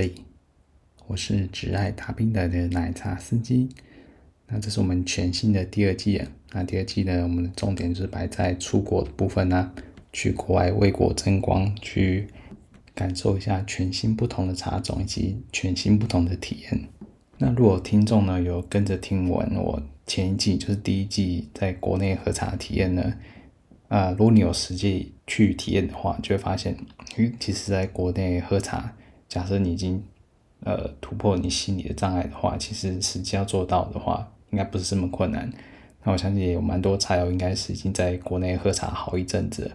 嘿，我是只爱打冰的的奶茶司机。那这是我们全新的第二季啊。那第二季呢，我们的重点就是摆在出国的部分呢、去国外为国争光，去感受一下全新不同的茶种以及全新不同的体验。那如果听众呢有跟着听完我前一季，就是第一季在国内喝茶体验呢？啊，如果你有实际去体验的话，就会发现，诶，其实在国内喝茶，假设你已经呃突破你心理的障碍的话，其实实际要做到的话，应该不是这么困难。那我相信也有蛮多茶友应该是已经在国内喝茶好一阵子，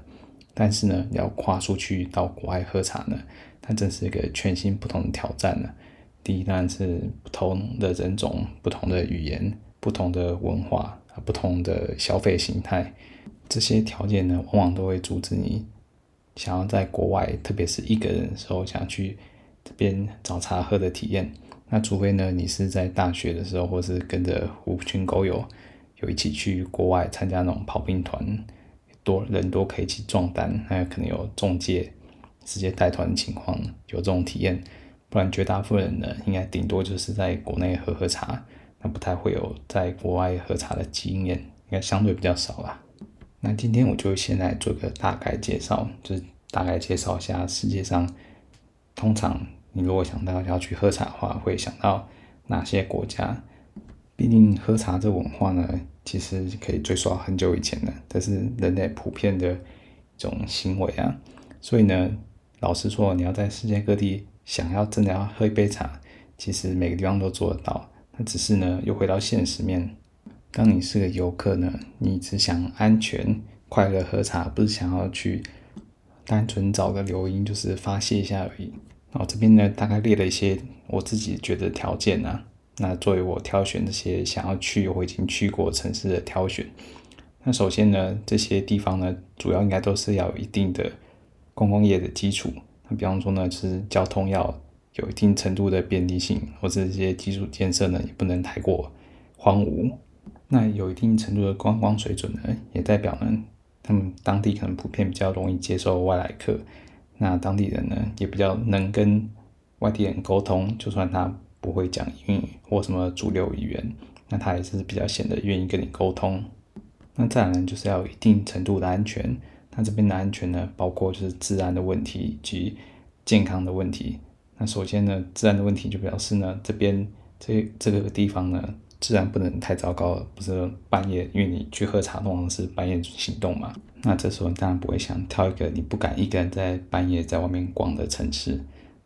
但是呢，你要跨出去到国外喝茶呢，它真是一个全新不同的挑战呢。第一当然是不同的人种、不同的语言、不同的文化、不同的消费形态。这些条件呢，往往都会阻止你想要在国外，特别是一个人的时候，想去边找茶喝的体验。那除非呢，你是在大学的时候，或是跟着狐群狗友，有一起去国外参加那种跑兵团，多人多可以一起壮胆，那可能有中介直接带团的情况，有这种体验。不然绝大部分人呢，应该顶多就是在国内喝喝茶，那不太会有在国外喝茶的经验，应该相对比较少啦。那今天我就先来做个大概介绍，就是大概介绍一下世界上，通常你如果想到要去喝茶的话，会想到哪些国家？毕竟喝茶这文化呢，其实可以追溯很久以前了，这是人类普遍的一种行为啊。所以呢，老实说，你要在世界各地想要真的要喝一杯茶，其实每个地方都做得到。那只是呢，又回到现实面。当你是个游客呢，你只想安全、快乐喝茶，不是想要去单纯找个留音，就是发泄一下而已。然后这边呢，大概列了一些我自己觉得条件、啊。那作为我挑选这些想要去我已经去过城市的挑选。那首先呢，这些地方呢，主要应该都是要有一定的观光业的基础。那比方说呢，就是交通要有一定程度的便利性，或者这些基础建设呢，也不能太过荒芜。那有一定程度的观光水准呢，也代表呢，他们当地可能普遍比较容易接受外来客。那当地人呢，也比较能跟外地人沟通，就算他不会讲英语或什么主流语言，那他也是比较显得愿意跟你沟通。那再来呢，就是要有一定程度的安全。那这边的安全呢，包括就是治安的问题及健康的问题。那首先呢，治安的问题就表示呢，这边这这个地方呢。自然不能太糟糕了，不是半夜，因为你去喝茶通常是半夜行动嘛。那这时候你当然不会想挑一个你不敢一个人在半夜在外面逛的城市。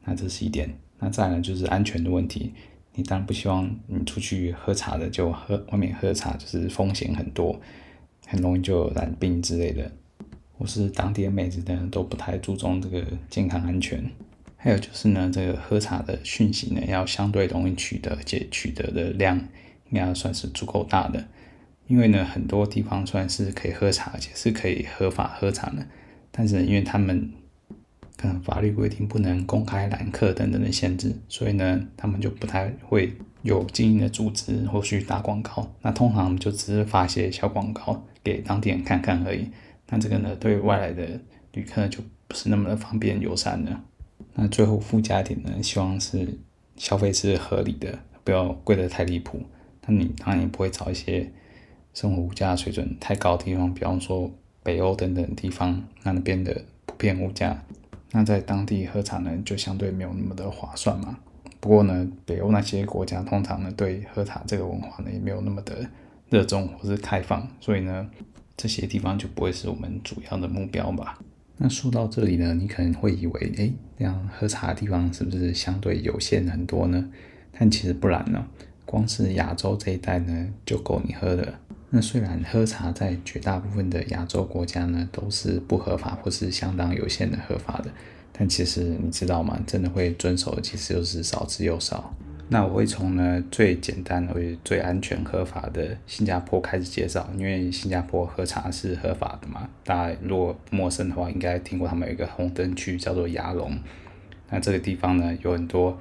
那这是一点。那再来就是安全的问题，你当然不希望你出去喝茶的就喝外面喝茶，就是风险很多，很容易就染病之类的。或是当地的妹子呢都不太注重这个健康安全。还有就是呢，这个喝茶的讯息呢要相对容易取得，且取得的量。应该算是足够大的，因为呢，很多地方算是可以喝茶，而且是可以合法喝茶的，但是因为他们可能法律规定不能公开揽客等等的限制，所以呢，他们就不太会有经营的组织或去打广告。那通常就只是发些小广告给当地人看看而已。那这个呢，对外来的旅客就不是那么的方便友善了。那最后附加点呢，希望是消费是合理的，不要贵得太离谱。那你当然也不会找一些生活物价水准太高的地方，比方说北欧等等地方，那那边的普遍物价，那在当地喝茶呢就相对没有那么的划算嘛。不过呢，北欧那些国家通常呢对喝茶这个文化呢也没有那么的热衷或是开放，所以呢这些地方就不会是我们主要的目标吧。那说到这里呢，你可能会以为，哎，这样喝茶的地方是不是相对有限很多呢？但其实不然呢。光是亚洲这一带呢，就够你喝的。那虽然喝茶在绝大部分的亚洲国家呢，都是不合法或是相当有限的合法的，但其实你知道吗？真的会遵守的其实就是少之又少。那我会从呢最简单为最安全合法的新加坡开始介绍，因为新加坡喝茶是合法的嘛。大家如果不陌生的话，应该听过他们有一个红灯区叫做牙龙。那这个地方呢，有很多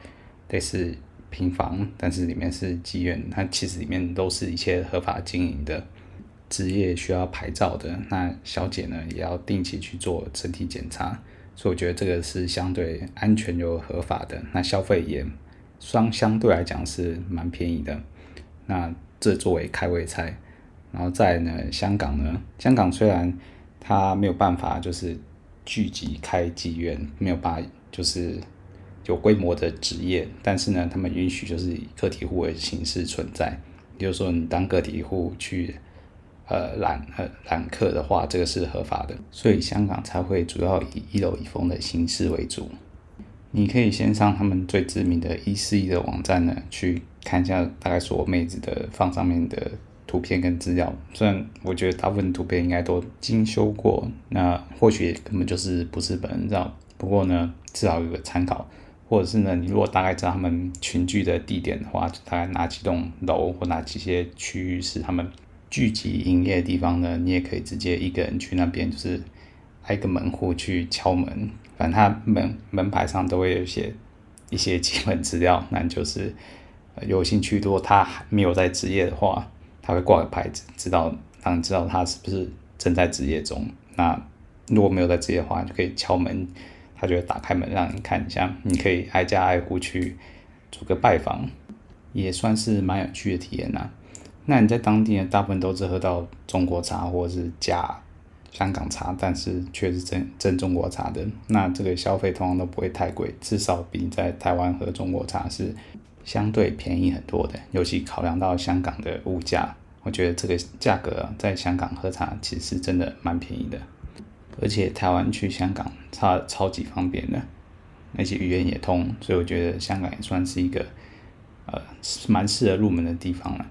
类似。平房，但是里面是妓院，它其实里面都是一些合法经营的，职业需要牌照的。那小姐呢，也要定期去做身体检查，所以我觉得这个是相对安全又合法的。那消费也相相对来讲是蛮便宜的。那这作为开胃菜，然后再呢，香港呢，香港虽然它没有办法就是聚集开妓院，没有办法就是有规模的职业，但是呢，他们允许就是以个体户的形式存在。比如说，你当个体户去，呃，揽呃揽客的话，这个是合法的，所以香港才会主要以一楼一凤的形式为主。你可以先上他们最知名的一四一的网站呢，去看一下大概所有妹子的放上面的图片跟资料。虽然我觉得大部分图片应该都精修过，那或许根本就是不是本人照，不过呢，至少有个参考。或者是呢，你如果大概知道他们群聚的地点的话，大概哪几栋楼或哪几些区域是他们聚集营业的地方呢？你也可以直接一个人去那边，就是挨个门户去敲门，反正他门门牌上都会有写一些基本资料。那就是有兴趣，如果他还没有在职业的话，他会挂个牌子，知道让你知道他是不是正在职业中。那如果没有在职业的话，就可以敲门。他就会打开门让你看一下，你可以挨家挨户去做个拜访，也算是蛮有趣的体验呐、那你在当地呢，大部分都是喝到中国茶或者是假香港茶，但是却是真真中国茶的。那这个消费通常都不会太贵，至少比你在台湾喝中国茶是相对便宜很多的。尤其考量到香港的物价，我觉得这个价格、在香港喝茶其实真的蛮便宜的。而且台湾去香港超超级方便的，而且语言也通，所以我觉得香港也算是一个呃蛮适合入门的地方了。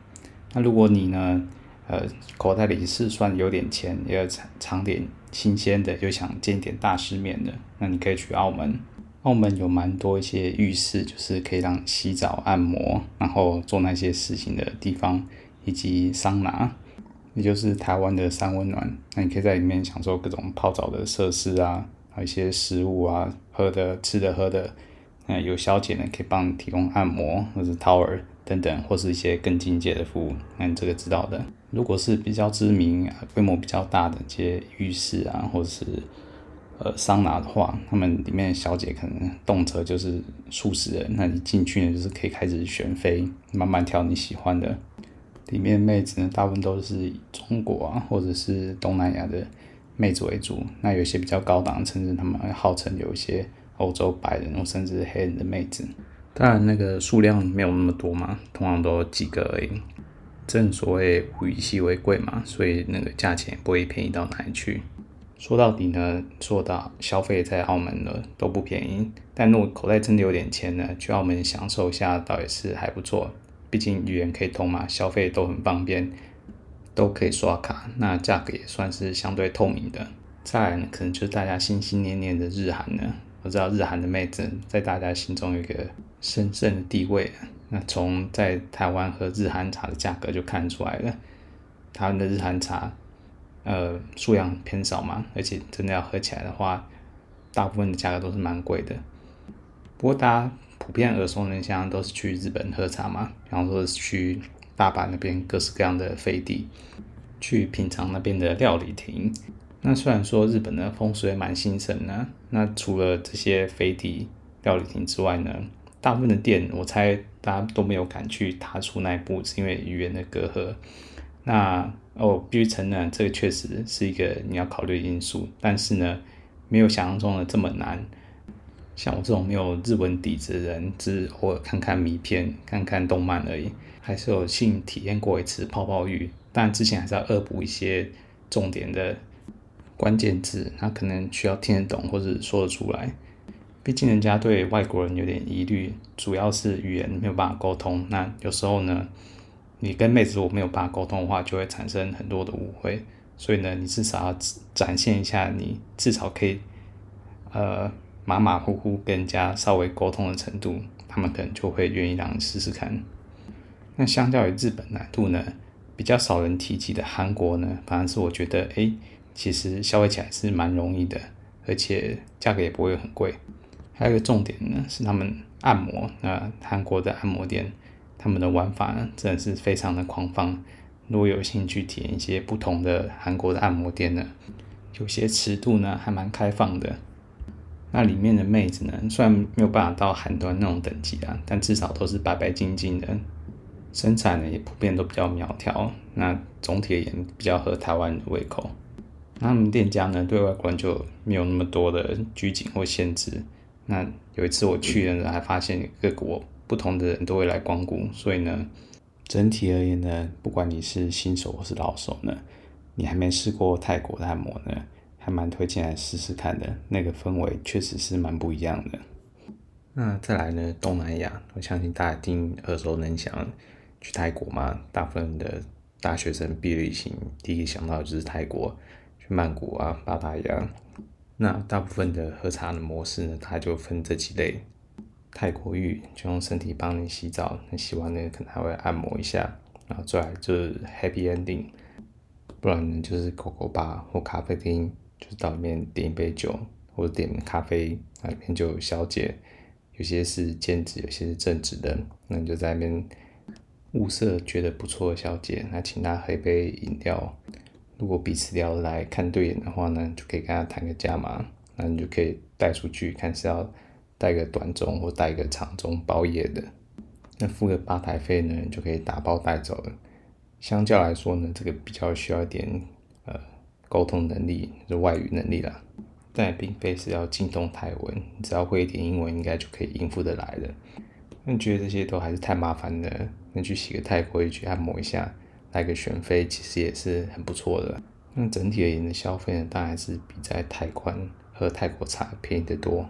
那如果你呢，呃口袋里是算有点钱，也要尝点新鲜的，就想见点大世面的，那你可以去澳门。澳门有蛮多一些浴室，就是可以让洗澡、按摩，然后做那些事情的地方，以及桑拿。也就是台湾的三温暖，那你可以在里面享受各种泡澡的设施啊，还有一些食物啊、喝的、吃的、喝的。那有小姐呢，可以帮你提供按摩或者 tower 等等，或是一些更进阶的服务。那你这个知道的。如果是比较知名、规模比较大的一些浴室啊，或者是呃桑拿的话，他们里面小姐可能动辄就是数十人。那你进去呢，就是可以开始选妃，慢慢挑你喜欢的。里面妹子呢，大部分都是以中国啊，或者是东南亚的妹子为主。那有些比较高档，甚至他们还号称有一些欧洲白人，甚至黑人的妹子。当然，那个数量没有那么多嘛，通常都几个而已。正所谓物以稀为贵嘛，所以那个价钱不会便宜到哪里去。说到底呢，说到消费在澳门呢都不便宜，但如果口袋真的有点钱呢，去澳门享受一下倒也是还不错。毕竟语言可以通嘛，消费都很方便，都可以刷卡，那价格也算是相对透明的。再来呢，可能就是大家心心念念的日韩呢。我知道日韩的妹子在大家心中有一个神圣的地位。那从在台湾喝日韩茶的价格就看出来了，他们的日韩茶，呃，数量偏少嘛，而且真的要喝起来的话，大部分的价格都是蛮贵的。不过大家。普遍耳熟能详都是去日本喝茶嘛，比方说是去大阪那边各式各样的飞地，去品尝那边的料理亭。那虽然说日本的风水蛮兴盛的，那除了这些飞地料理亭之外呢，大部分的店我猜大家都没有敢去踏出那一步，是因为语言的隔阂。那哦，必须承认这个确实是一个你要考虑的因素，但是呢，没有想象中的这么难。像我这种没有日文底子的人，只偶尔看看迷片、看看动漫而已，还是有幸体验过一次泡泡浴。但之前还是要恶补一些重点的关键字，他可能需要听得懂或者说得出来。毕竟人家对外国人有点疑虑，主要是语言没有办法沟通。那有时候呢，你跟妹子如果没有办法沟通的话，就会产生很多的误会。所以呢，你至少要展现一下，你至少可以，呃。马马虎虎跟人家稍微沟通的程度，他们可能就会愿意让你试试看。那相较于日本难度呢，比较少人提及的韩国呢，反而是我觉得，哎、其实消费起来是蛮容易的，而且价格也不会很贵。还有一个重点呢，是他们按摩。那韩国的按摩店，他们的玩法呢，真的是非常的狂放。如果有兴趣体验一些不同的韩国的按摩店呢，有些尺度呢还蛮开放的。那里面的妹子呢，虽然没有办法到韩端那种等级啊，但至少都是白白净净的，身材呢也普遍都比较苗条。那总体而言比较合台湾人的胃口。那他们店家呢，对外国人就没有那么多的拘谨或限制。那有一次我去的时候，还发现各国不同的人都会来光顾，所以呢，整体而言呢，不管你是新手或是老手呢，你还没试过泰国的按摩呢，还蛮推荐来试试看的。那个氛围确实是蛮不一样的。那再来呢，东南亚，我相信大家一定耳熟能详，去泰国嘛，大部分的大学生毕业旅行第一想到的就是泰国，去曼谷啊、芭达雅。那大部分的喝茶的模式呢，它就分这几类：泰国浴就用身体帮你洗澡，那洗完呢可能还会按摩一下，然后再来就是 Happy Ending，不然呢就是狗狗吧或咖啡厅，就是到里面点一杯酒或者点咖啡，那里面就有小姐，有些是兼职，有些是正职的，那你就在那边物色觉得不错的小姐，那请她喝一杯饮料。如果彼此聊得来看对眼的话呢，就可以跟她谈个价码，那你就可以带出去看是要带个短中或带个长中包夜的，那付个吧台费呢，就可以打包带走了。相较来说呢，这个比较需要一点呃沟通能力，就外语能力啦，但也并非是要精通泰文，你只要会一点英文，应该就可以应付得来的。那你觉得这些都还是太麻烦了，那去洗个泰国浴去按摩一下。来个选妃其实也是很不错的。那整体而言的消费呢，当然是比在泰国喝泰国茶便宜得多。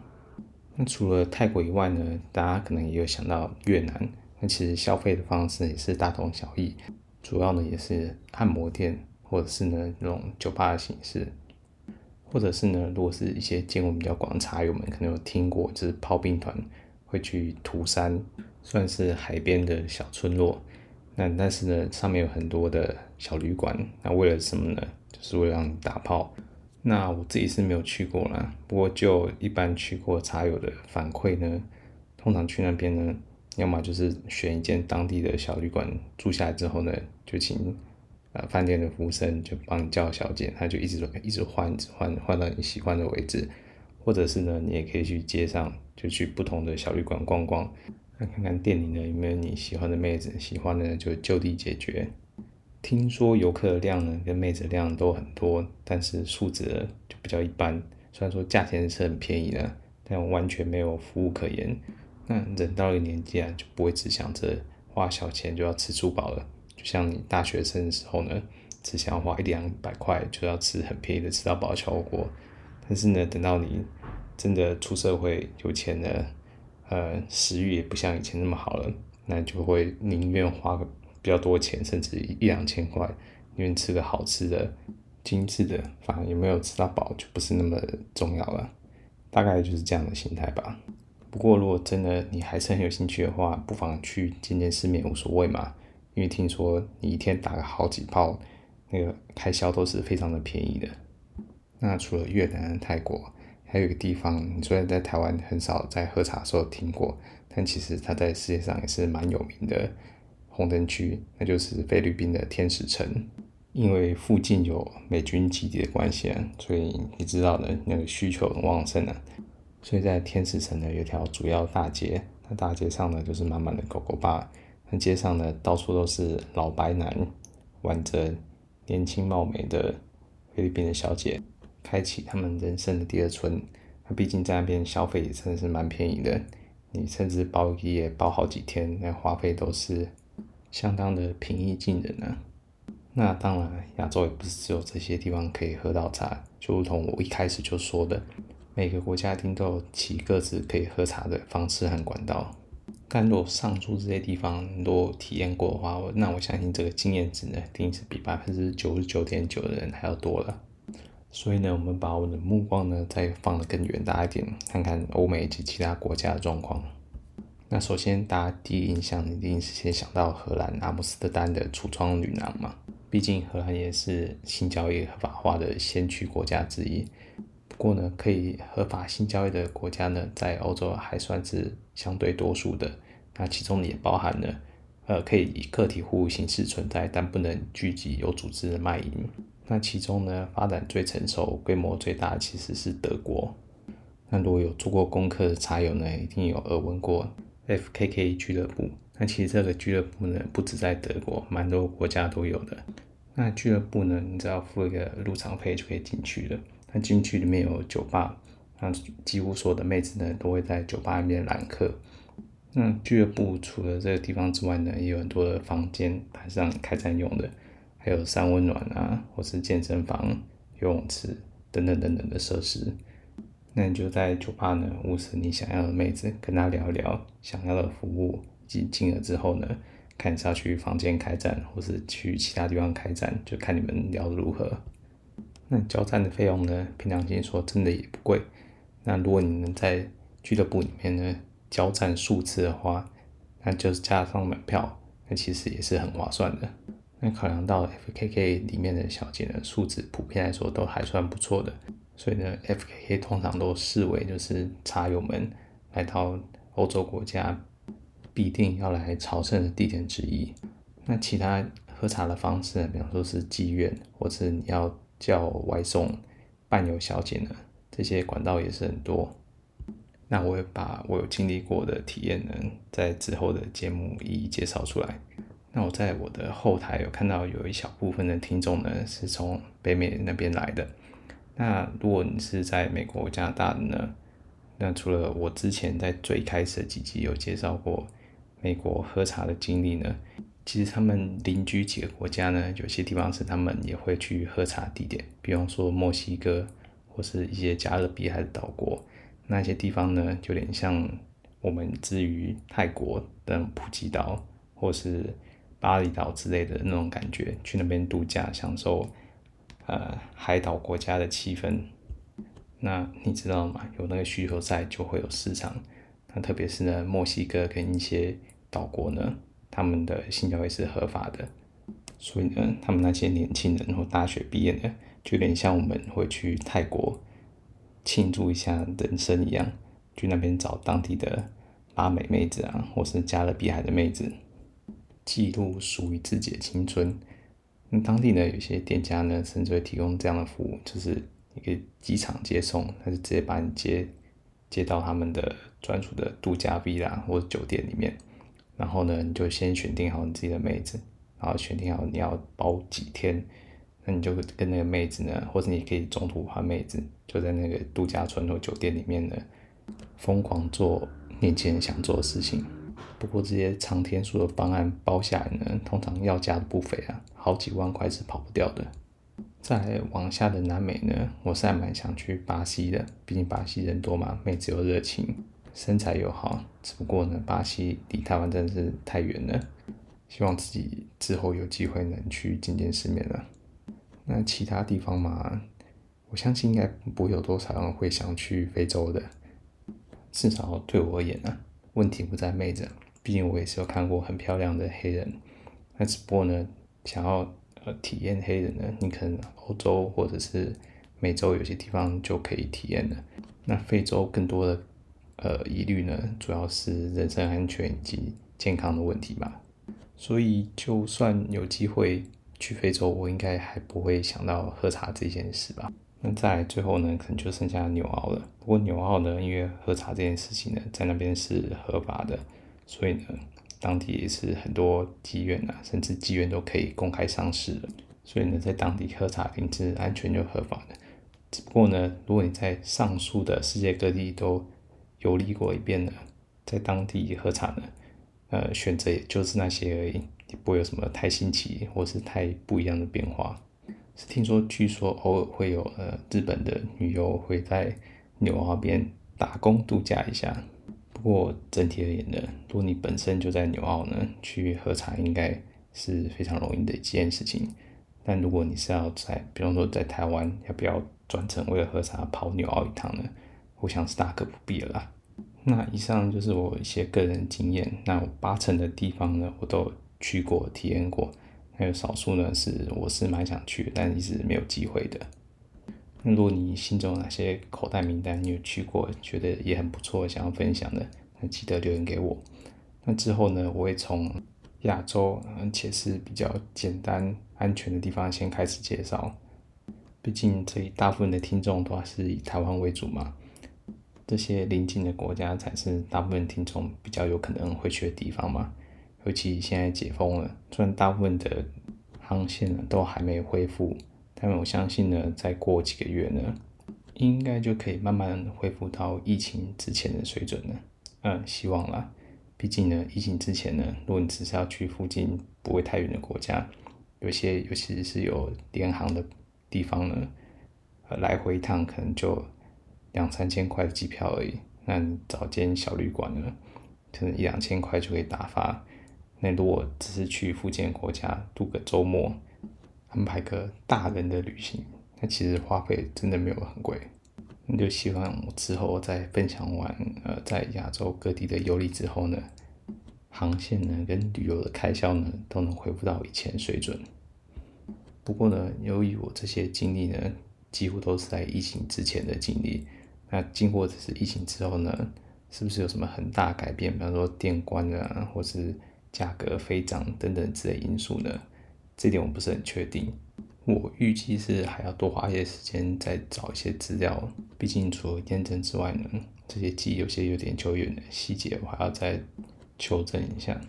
那除了泰国以外呢，大家可能也有想到越南。那其实消费的方式也是大同小异，主要呢也是按摩店，或者是呢那种酒吧的形式，或者是呢如果是一些见闻比较广的茶友们可能有听过，就是炮兵团会去土山，算是海边的小村落。那但是呢，上面有很多的小旅馆，那为了什么呢？就是为了让你打炮。那我自己是没有去过啦，不过就一般去过茶友的反馈呢，通常去那边呢，要么就是选一间当地的小旅馆住下来之后呢，就请呃饭店的服务生就帮你叫小姐，他就一直一直换，换换到你喜欢的位置，或者是呢，你也可以去街上就去不同的小旅馆逛逛。那看看店里呢有没有你喜欢的妹子，喜欢的就就地解决。听说游客的量呢跟妹子的量都很多，但是素质就比较一般。虽然说价钱是很便宜的，但完全没有服务可言。那人到了年纪啊，就不会只想着花小钱就要吃猪饱了。就像你大学生的时候呢，只想要花一两百块就要吃很便宜的吃到饱小火锅。但是呢，等到你真的出社会有钱了。呃，食欲也不像以前那么好了，那就会宁愿花个比较多钱，甚至一两千块，宁愿吃个好吃的、精致的，反而有没有吃到饱就不是那么重要了。大概就是这样的心态吧。不过如果真的你还是很有兴趣的话，不妨去见见世面，无所谓嘛。因为听说你一天打个好几炮，那个开销都是非常的便宜的。那除了越南、泰国。还有一个地方，你虽然在台湾很少在喝茶的时候听过，但其实它在世界上也是蛮有名的红灯区，那就是菲律宾的天使城。因为附近有美军基地的关系啊，所以你知道的那个需求很旺盛啊。所以在天使城呢，有一条主要大街，那大街上呢就是满满的狗狗吧，那街上呢到处都是老白男，挽着年轻貌美的菲律宾的小姐。开启他们人生的第二春，那毕竟在那边消费也真的是蛮便宜的，你甚至包一夜包好几天，那花费都是相当的平易近人呢。那当然，亚洲也不是只有这些地方可以喝到茶，就如同我一开始就说的，每个国家一定都有其各自可以喝茶的方式和管道。但如果上述这些地方都体验过的话，那我相信这个经验值呢，一定是比百分之九十九点九的人还要多了。所以呢，我们把我们的目光呢再放得更远大一点，看看欧美及其他国家的状况。那首先，大家第一印象一定是先想到荷兰阿姆斯特丹的橱窗女郎嘛，毕竟荷兰也是性交易合法化的先驱国家之一。不过呢，可以合法性交易的国家呢，在欧洲还算是相对多数的。那其中也包含了，呃，可以以个体户形式存在，但不能聚集有组织的卖淫。那其中呢，发展最成熟、规模最大其实是德国。那如果有做过功课的茶友呢，一定有耳闻过 FKK 俱乐部。那其实这个俱乐部呢，不止在德国，蛮多国家都有的。那俱乐部呢，你只要付一个入场费就可以进去了。进去里面有酒吧，那几乎所有的妹子呢，都会在酒吧里面揽客。那俱乐部除了这个地方之外呢，也有很多的房间，台上开展用的，还有三温暖啊，或是健身房、游泳池等等等等的设施。那你就在酒吧呢，物色你想要的妹子，跟她聊一聊想要的服务，及进了之后呢，看是要去房间开展，或是去其他地方开展，就看你们聊的如何。那交战的费用呢，凭良心说真的也不贵。那如果你能在俱乐部里面呢交战数次的话，那就是加上门票，那其实也是很划算的。那考量到 FKK 里面的小姐的素质普遍来说都还算不错的，所以呢，FKK 通常都视为就是茶友们来到欧洲国家。必定要来朝圣的地点之一。那其他喝茶的方式，比方说是妓院，或者你要叫外送、伴游小姐呢，这些管道也是很多。那我会把我有经历过的体验呢，在之后的节目一一介绍出来。那我在我的后台有看到有一小部分的听众呢，是从北美那边来的。那如果你是在美国、加拿大的呢，那除了我之前在最开始的几集有介绍过。美国喝茶的经历呢，其实他们邻居几个国家呢，有些地方是他们也会去喝茶地点，比方说墨西哥或是一些加勒比海的岛国，那些地方呢，就有点像我们之于泰国的普吉岛或是巴厘岛之类的那种感觉，去那边度假，享受呃海岛国家的气氛。那你知道吗？有那个需求在，就会有市场。那特别是呢，墨西哥跟一些岛国呢，他们的性交易是合法的，所以呢，他们那些年轻人或大学毕业的，就有点像我们会去泰国庆祝一下人生一样，去那边找当地的拉美妹子啊，或是加勒比海的妹子，记录属于自己的青春。那当地呢，有些店家呢，甚至会提供这样的服务，就是一个机场接送，他就直接把你接。接到他们的专属的度假 villa 或者酒店里面，然后呢，你就先选定好你自己的妹子，然后选定好你要包几天，那你就跟那个妹子呢，或者你可以中途换妹子，就在那个度假村或酒店里面呢，疯狂做年轻人想做的事情。不过这些长天数的方案包下来呢，通常要价不菲啊，好几万块是跑不掉的。再往下的南美呢，我是还蛮想去巴西的，毕竟巴西人多嘛，妹子又热情，身材又好。只不过呢，巴西离台湾真的是太远了，希望自己之后有机会能去见见世面了。那其他地方嘛，我相信应该不会有多少人会想去非洲的，至少对我而言呢，问题不在妹子，毕竟我也是有看过很漂亮的黑人。那只不过呢，想要呃。体验黑人呢，你可能欧洲或者是美洲有些地方就可以体验了。那非洲更多的呃疑虑呢，主要是人身安全以及健康的问题吧。所以就算有机会去非洲，我应该还不会想到喝茶这件事吧。那再来最后呢，可能就剩下纽澳了。不过纽澳呢，因为喝茶这件事情呢，在那边是合法的，所以呢。当地也是很多妓院啊，甚至妓院都可以公开上市了。所以呢，在当地喝茶品质安全又合法的。只不过呢，如果你在上述的世界各地都游历过一遍了，在当地喝茶呢，呃，选择也就是那些而已，也不会有什么太新奇或是太不一样的变化。是听说，据说偶尔会有呃日本的女优会在纽澳边打工度假一下。不过整体而言呢，如果你本身就在纽澳呢，去喝茶应该是非常容易的一件事情。但如果你是要在，比方说在台湾，要不要专程为了喝茶跑纽澳一趟呢？我想是大可不必了啦。那以上就是我一些个人经验。那八成的地方呢，我都去过、体验过。还有少数呢，是我是蛮想去，但一直没有机会的。那如果你心中有哪些口袋名单，你有去过，觉得也很不错，想要分享的，那记得留言给我。那之后呢，我会从亚洲，而且是比较简单、安全的地方先开始介绍。毕竟这里大部分的听众都还是以台湾为主嘛。这些邻近的国家才是大部分听众比较有可能会去的地方嘛。尤其现在解封了，虽然大部分的航线呢都还没恢复，但我相信呢，再过几个月呢，应该就可以慢慢恢复到疫情之前的水准了。嗯，希望啦。毕竟呢，疫情之前呢，如果你只是要去附近不会太远的国家，有些尤其是有联航的地方呢，呃，来回一趟可能就两三千块的机票而已。那你找间小旅馆呢，可能一两千块就可以打发。那如果只是去附近国家度个周末，安排个大人的旅行，那其实花费真的没有很贵。那就希望我之后在分享完呃在亚洲各地的游历之后呢，航线呢跟旅游的开销呢都能恢复到以前水准。不过呢，由于我这些经历呢几乎都是在疫情之前的经历，那经过这次疫情之后呢，是不是有什么很大改变？比方说电关啊，或是价格飞涨等等之类因素呢？这点我不是很确定。我预计是还要多花一些时间再找一些资料，毕竟除了验证之外呢，这些记忆有些有点久远的细节，我还要再求证一下。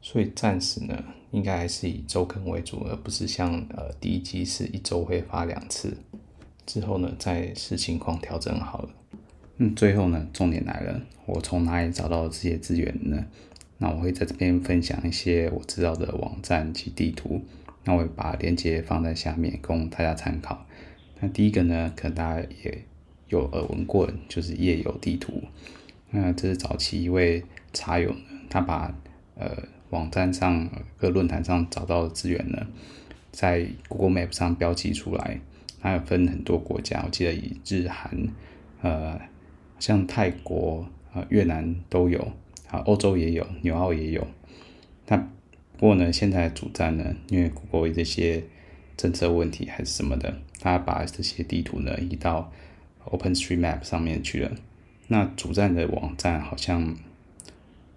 所以暂时呢，应该还是以周更为主，而不是像呃第一季是一周会发两次。之后呢，再视情况调整好了。嗯，最后呢，重点来了，我从哪里找到这些资源呢？那我会在这边分享一些我知道的网站及地图。那我会把链接放在下面供大家参考。那第一个呢，可能大家也有耳闻过，就是夜游地图。那这是早期一位茶友呢，他把呃网站上各论坛上找到的资源呢，在 Google Map 上标记出来。它有分很多国家，我记得以日韩呃像泰国呃越南都有，啊欧洲也有，纽澳也有。那不过呢，现在主站呢，因为各国这些政策问题还是什么的，他把这些地图呢移到 OpenStreetMap 上面去了。那主站的网站好像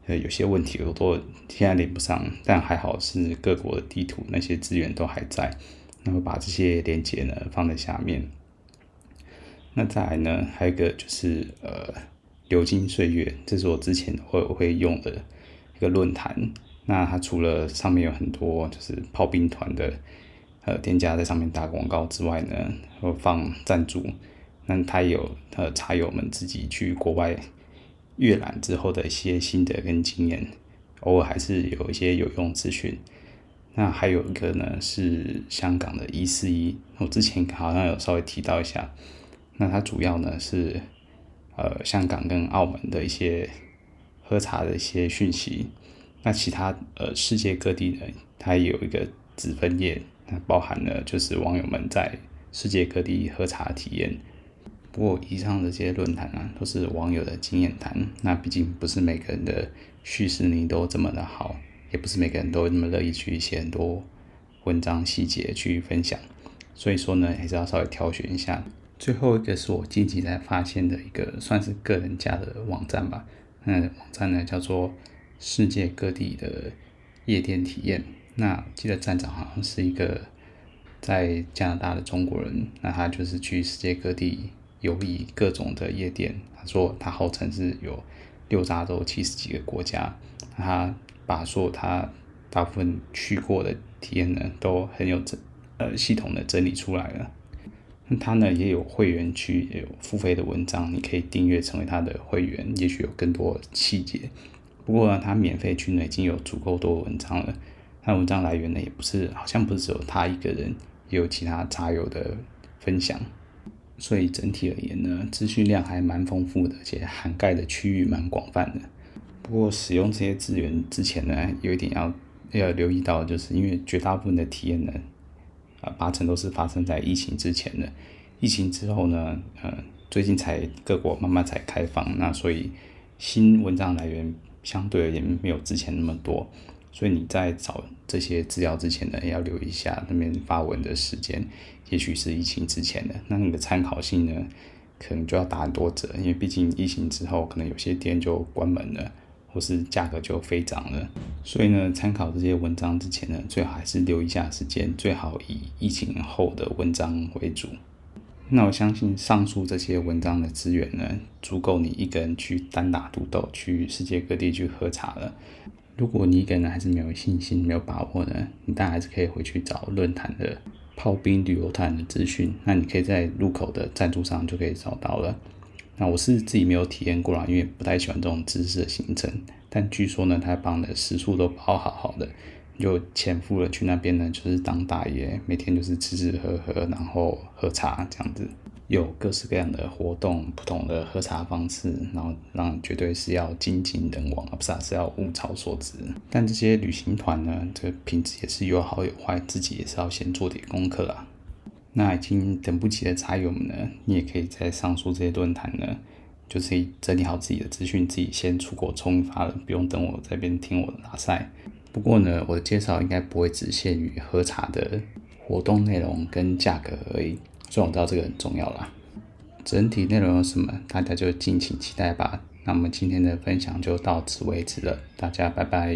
呃有些问题，我都现在连不上，但还好是各国的地图那些资源都还在。那么把这些链接呢放在下面。那再来呢，还有一个就是呃流金岁月，这是我之前会会用的一个论坛。那它除了上面有很多就是炮兵团的呃店家在上面打广告之外呢，会放赞助。那它有呃茶友们自己去国外阅览之后的一些心得跟经验，偶尔还是有一些有用资讯。那还有一个呢是香港的一四一，我之前好像有稍微提到一下。那它主要呢是呃香港跟澳门的一些喝茶的一些讯息。那其他呃世界各地呢，它也有一个子分页，那包含了就是网友们在世界各地喝茶体验。不过以上的这些论坛啊，都是网友的经验谈。那毕竟不是每个人的叙事能力都这么的好，也不是每个人都那么乐意去写很多文章细节去分享。所以说呢，还是要稍微挑选一下。最后一个是我近期才发现的一个算是个人家的网站吧。那网站呢叫做。世界各地的夜店体验。那记得站长好像是一个在加拿大的中国人，那他就是去世界各地游历各种的夜店。他说他号称是有六大洲七十几个国家，他把说他大部分去过的体验呢，都很有整呃系统的整理出来了。那他呢也有会员区，也有付费的文章，你可以订阅成为他的会员，也许有更多细节。不过呢，他免费区呢已经有足够多文章了。他文章来源呢也不是，好像不是只有他一个人，也有其他茶友的分享。所以整体而言呢，资讯量还蛮丰富的，且涵盖的区域蛮广泛的。不过使用这些资源之前呢，有一点要要留意到，就是因为绝大部分的体验呢，啊八成都是发生在疫情之前的。疫情之后呢，呃，最近才各国慢慢才开放，那所以新文章来源。相对而言没有之前那么多，所以你在找这些资料之前呢，要留意一下那边发文的时间，也许是疫情之前的，那你的参考性呢，可能就要打很多折，因为毕竟疫情之后，可能有些店就关门了，或是价格就飞涨了，所以呢，参考这些文章之前呢，最好还是留一下时间，最好以疫情后的文章为主。那我相信上述这些文章的资源呢，足够你一个人去单打独斗，去世界各地去喝茶了。如果你一个人还是没有信心、没有把握呢，你当然还是可以回去找论坛的炮兵旅游团的资讯。那你可以在入口的赞助上就可以找到了。那我是自己没有体验过啦，因为不太喜欢这种知识的行程。但据说呢，他帮的食宿都包好好的。就钱付了去那边呢，就是当大爷，每天就是吃吃喝喝，然后喝茶这样子，有各式各样的活动，不同的喝茶方式，然后让绝对是要津津人往，而不是啊，是要物超所值。但这些旅行团呢，这个品质也是有好有坏，自己也是要先做点功课啊。那已经等不及的茶友们呢，你也可以在上述这些论坛呢，就是整理好自己的资讯，自己先出国冲一发了，不用等我这边听我的拉赛。不过呢，我的介绍应该不会只限于喝茶的活动内容跟价格而已，虽然我知道这个很重要啦。整体内容有什么，大家就敬请期待吧。那么今天的分享就到此为止了，大家拜拜。